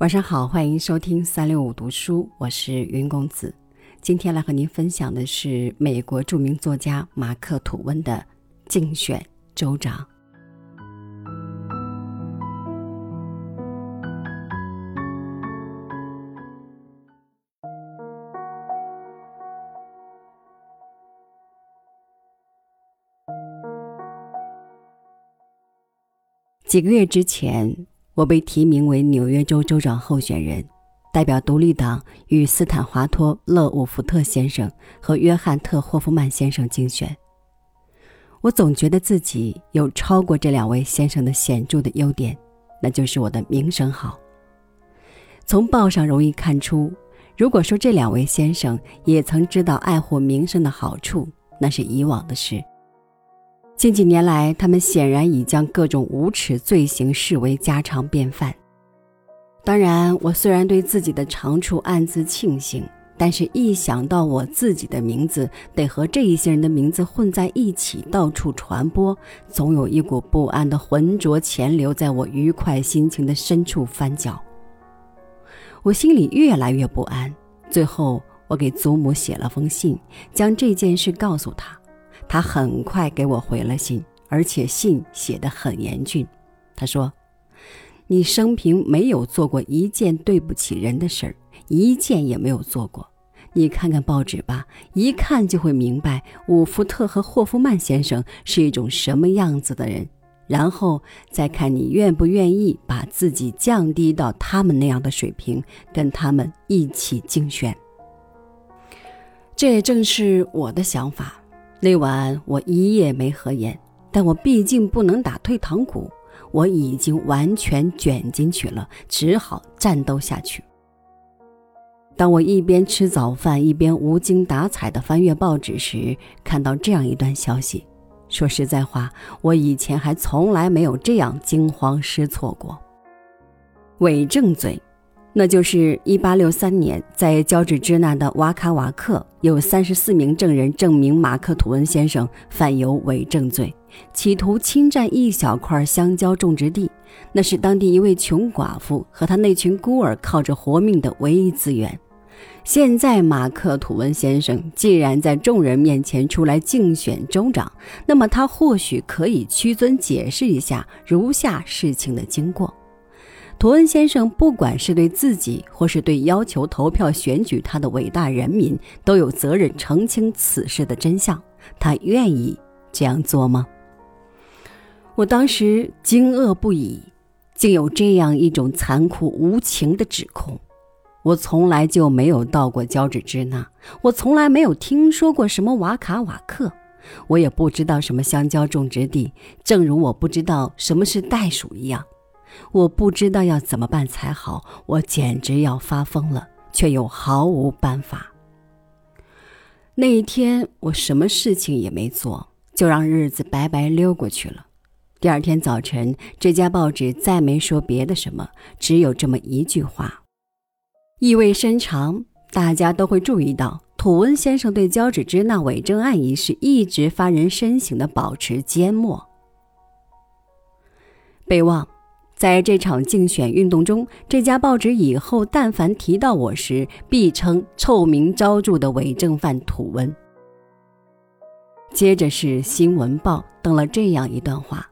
晚上好，欢迎收听三六五读书，我是云公子。今天来和您分享的是美国著名作家马克·吐温的《竞选州长》。几个月之前。我被提名为纽约州州长候选人，代表独立党与斯坦华托·勒伍福特先生和约翰·特霍夫曼先生竞选。我总觉得自己有超过这两位先生的显著的优点，那就是我的名声好。从报上容易看出，如果说这两位先生也曾知道爱护名声的好处，那是以往的事。近几年来，他们显然已将各种无耻罪行视为家常便饭。当然，我虽然对自己的长处暗自庆幸，但是一想到我自己的名字得和这一些人的名字混在一起，到处传播，总有一股不安的浑浊潜流在我愉快心情的深处翻搅。我心里越来越不安。最后，我给祖母写了封信，将这件事告诉他。他很快给我回了信，而且信写得很严峻。他说：“你生平没有做过一件对不起人的事儿，一件也没有做过。你看看报纸吧，一看就会明白伍福特和霍夫曼先生是一种什么样子的人，然后再看你愿不愿意把自己降低到他们那样的水平，跟他们一起竞选。”这也正是我的想法。那晚我一夜没合眼，但我毕竟不能打退堂鼓，我已经完全卷进去了，只好战斗下去。当我一边吃早饭一边无精打采地翻阅报纸时，看到这样一段消息。说实在话，我以前还从来没有这样惊慌失措过。伪证罪。那就是1863年，在乔治支那的瓦卡瓦克，有34名证人证明马克·吐温先生犯有伪证罪，企图侵占一小块香蕉种植地，那是当地一位穷寡妇和他那群孤儿靠着活命的唯一资源。现在，马克·吐温先生既然在众人面前出来竞选州长，那么他或许可以屈尊解释一下如下事情的经过。图恩先生，不管是对自己，或是对要求投票选举他的伟大人民，都有责任澄清此事的真相。他愿意这样做吗？我当时惊愕不已，竟有这样一种残酷无情的指控。我从来就没有到过交趾支那，我从来没有听说过什么瓦卡瓦克，我也不知道什么香蕉种植地，正如我不知道什么是袋鼠一样。我不知道要怎么办才好，我简直要发疯了，却又毫无办法。那一天，我什么事情也没做，就让日子白白溜过去了。第二天早晨，这家报纸再没说别的什么，只有这么一句话，意味深长。大家都会注意到，土温先生对交趾之那伪证案一事一直发人深省的保持缄默。备忘。在这场竞选运动中，这家报纸以后但凡提到我时，必称臭名昭著的伪证犯土温。接着是《新闻报》登了这样一段话：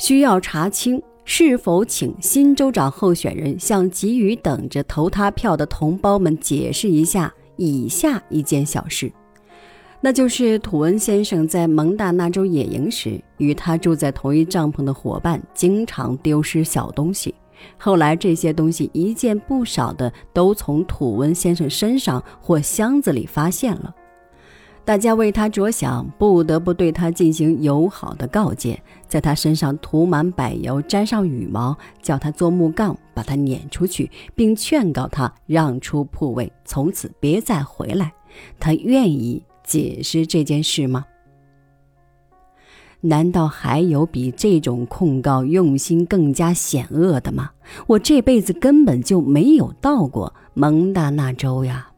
需要查清是否请新州长候选人向急于等着投他票的同胞们解释一下以下一件小事。那就是土温先生在蒙大纳州野营时，与他住在同一帐篷的伙伴经常丢失小东西。后来这些东西一件不少的都从土温先生身上或箱子里发现了。大家为他着想，不得不对他进行友好的告诫，在他身上涂满柏油，沾上羽毛，叫他做木杠把他撵出去，并劝告他让出铺位，从此别再回来。他愿意。解释这件事吗？难道还有比这种控告用心更加险恶的吗？我这辈子根本就没有到过蒙大纳州呀！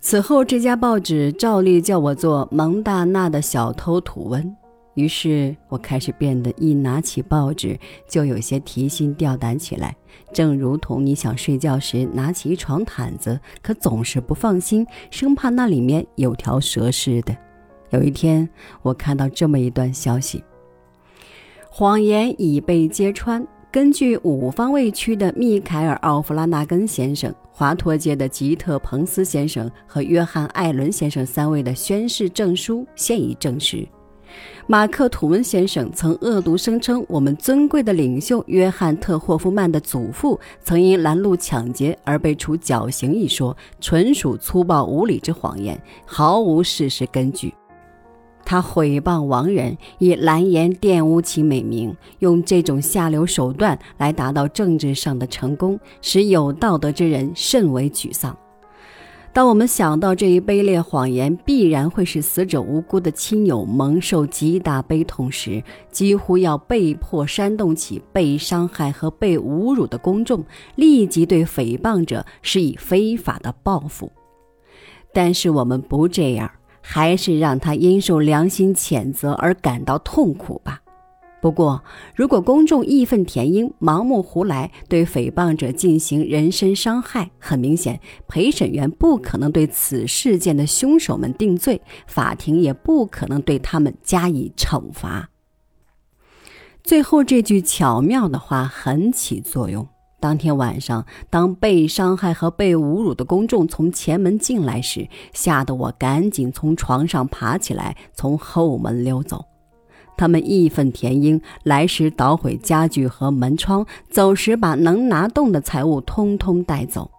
此后，这家报纸照例叫我做蒙大纳的小偷土温。于是我开始变得一拿起报纸就有些提心吊胆起来，正如同你想睡觉时拿起一床毯子，可总是不放心，生怕那里面有条蛇似的。有一天，我看到这么一段消息：谎言已被揭穿。根据五方位区的密凯尔·奥弗拉纳根先生、华托街的吉特·彭斯先生和约翰·艾伦先生三位的宣誓证书，现已证实。马克·吐温先生曾恶毒声称，我们尊贵的领袖约翰·特霍夫曼的祖父曾因拦路抢劫而被处绞刑一说，纯属粗暴无礼之谎言，毫无事实根据。他毁谤亡人，以蓝颜玷污其美名，用这种下流手段来达到政治上的成功，使有道德之人甚为沮丧。当我们想到这一卑劣谎言必然会使死者无辜的亲友蒙受极大悲痛时，几乎要被迫煽动起被伤害和被侮辱的公众立即对诽谤者施以非法的报复。但是我们不这样，还是让他因受良心谴责而感到痛苦吧。不过，如果公众义愤填膺、盲目胡来，对诽谤者进行人身伤害，很明显，陪审员不可能对此事件的凶手们定罪，法庭也不可能对他们加以惩罚。最后这句巧妙的话很起作用。当天晚上，当被伤害和被侮辱的公众从前门进来时，吓得我赶紧从床上爬起来，从后门溜走。他们义愤填膺，来时捣毁家具和门窗，走时把能拿动的财物通通带走。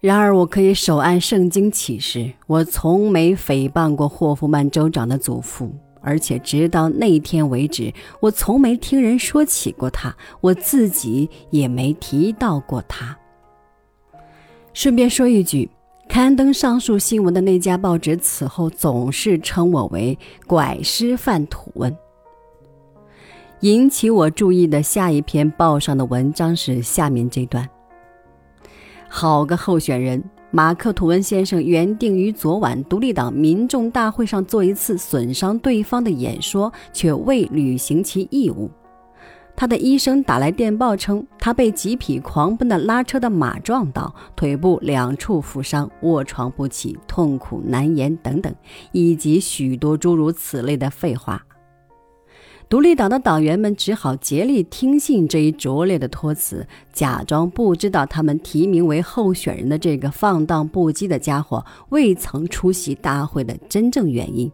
然而，我可以手按圣经起誓，我从没诽谤过霍夫曼州长的祖父，而且直到那天为止，我从没听人说起过他，我自己也没提到过他。顺便说一句，刊登上述新闻的那家报纸此后总是称我为“拐师范土温”。引起我注意的下一篇报上的文章是下面这段：好个候选人马克·吐温先生，原定于昨晚独立党民众大会上做一次损伤对方的演说，却未履行其义务。他的医生打来电报称，他被几匹狂奔的拉车的马撞倒，腿部两处负伤，卧床不起，痛苦难言等等，以及许多诸如此类的废话。独立党的党员们只好竭力听信这一拙劣的托词，假装不知道他们提名为候选人的这个放荡不羁的家伙未曾出席大会的真正原因。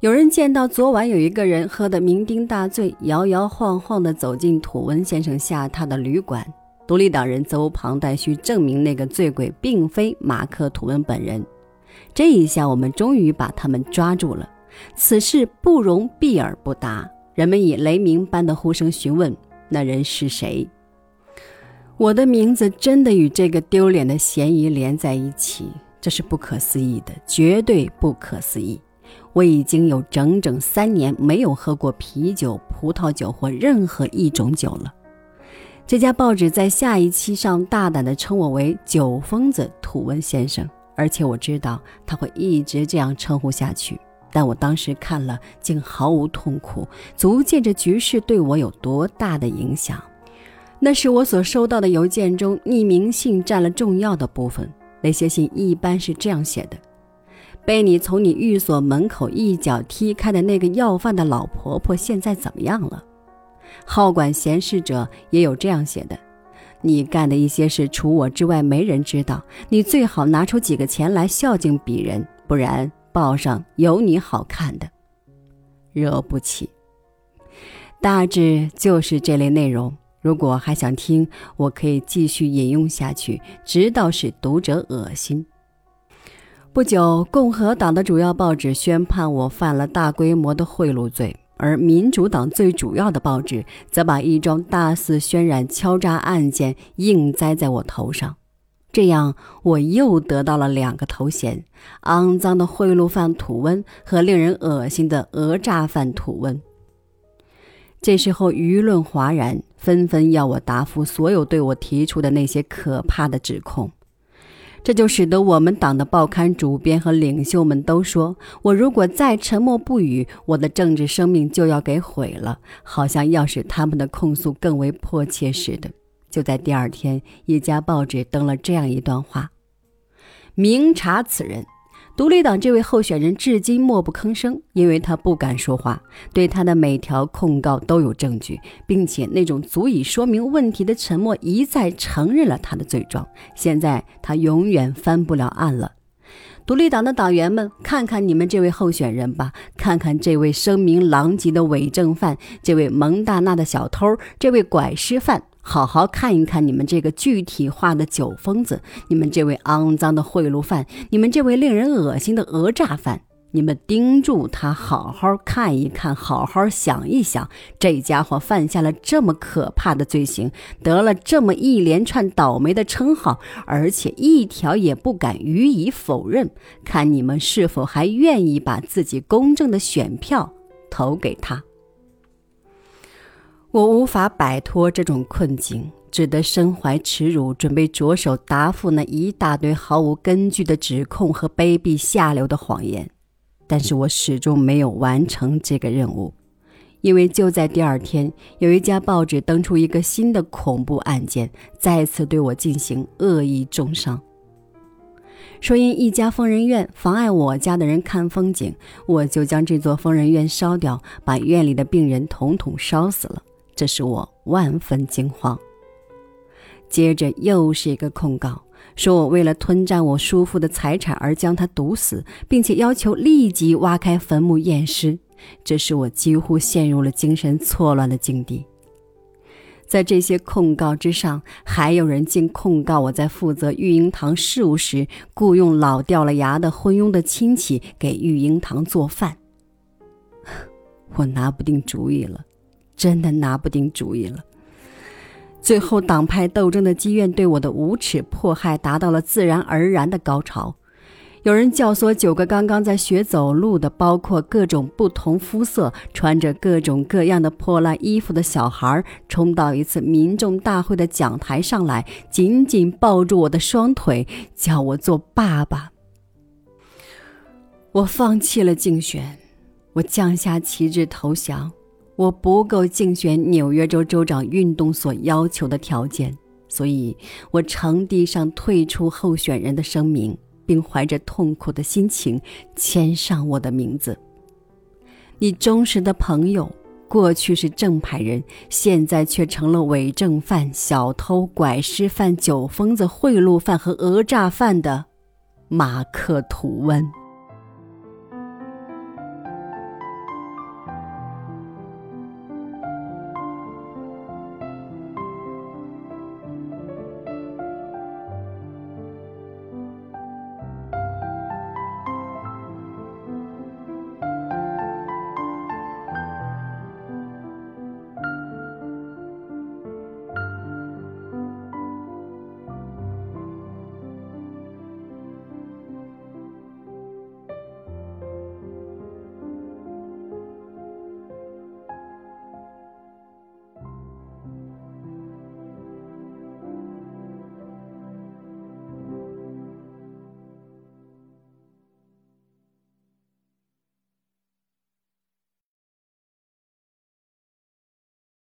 有人见到昨晚有一个人喝得酩酊大醉，摇摇晃晃地走进土温先生下榻的旅馆。独立党人责无旁贷，需证明那个醉鬼并非马克·吐温本人。这一下，我们终于把他们抓住了。此事不容避而不答，人们以雷鸣般的呼声询问那人是谁。我的名字真的与这个丢脸的嫌疑连在一起，这是不可思议的，绝对不可思议。我已经有整整三年没有喝过啤酒、葡萄酒或任何一种酒了。这家报纸在下一期上大胆地称我为“酒疯子土温先生”，而且我知道他会一直这样称呼下去。但我当时看了，竟毫无痛苦，足见这局势对我有多大的影响。那是我所收到的邮件中，匿名信占了重要的部分。那些信一般是这样写的：被你从你寓所门口一脚踢开的那个要饭的老婆婆，现在怎么样了？好管闲事者也有这样写的：你干的一些事，除我之外没人知道。你最好拿出几个钱来孝敬鄙人，不然。报上有你好看的，惹不起。大致就是这类内容。如果还想听，我可以继续引用下去，直到使读者恶心。不久，共和党的主要报纸宣判我犯了大规模的贿赂罪，而民主党最主要的报纸则把一桩大肆渲染敲诈案件硬栽在我头上。这样，我又得到了两个头衔：肮脏的贿赂犯土温和令人恶心的讹诈犯土温。这时候，舆论哗然，纷纷要我答复所有对我提出的那些可怕的指控。这就使得我们党的报刊主编和领袖们都说：“我如果再沉默不语，我的政治生命就要给毁了。”好像要使他们的控诉更为迫切似的。就在第二天，一家报纸登了这样一段话：“明察此人。”独立党这位候选人至今默不吭声，因为他不敢说话。对他的每条控告都有证据，并且那种足以说明问题的沉默一再承认了他的罪状。现在他永远翻不了案了。独立党的党员们，看看你们这位候选人吧，看看这位声名狼藉的伪证犯，这位蒙大娜的小偷，这位拐尸犯。好好看一看你们这个具体化的酒疯子，你们这位肮脏的贿赂犯，你们这位令人恶心的讹诈犯，你们盯住他，好好看一看，好好想一想，这家伙犯下了这么可怕的罪行，得了这么一连串倒霉的称号，而且一条也不敢予以否认，看你们是否还愿意把自己公正的选票投给他。我无法摆脱这种困境，只得身怀耻辱，准备着手答复那一大堆毫无根据的指控和卑鄙下流的谎言。但是我始终没有完成这个任务，因为就在第二天，有一家报纸登出一个新的恐怖案件，再次对我进行恶意重伤，说因一家疯人院妨碍我家的人看风景，我就将这座疯人院烧掉，把院里的病人统统烧死了。这使我万分惊慌。接着又是一个控告，说我为了吞占我叔父的财产而将他毒死，并且要求立即挖开坟墓验尸。这使我几乎陷入了精神错乱的境地。在这些控告之上，还有人竟控告我在负责育婴堂事务时，雇佣老掉了牙的昏庸的亲戚给育婴堂做饭。我拿不定主意了。真的拿不定主意了。最后，党派斗争的积怨对我的无耻迫害达到了自然而然的高潮。有人教唆九个刚刚在学走路的，包括各种不同肤色、穿着各种各样的破烂衣服的小孩，冲到一次民众大会的讲台上来，紧紧抱住我的双腿，叫我做爸爸。我放弃了竞选，我降下旗帜投降。我不够竞选纽约州州长运动所要求的条件，所以我呈递上退出候选人的声明，并怀着痛苦的心情签上我的名字。你忠实的朋友，过去是正派人，现在却成了伪证犯、小偷、拐尸犯、酒疯子、贿赂犯和讹诈犯的马克·吐温。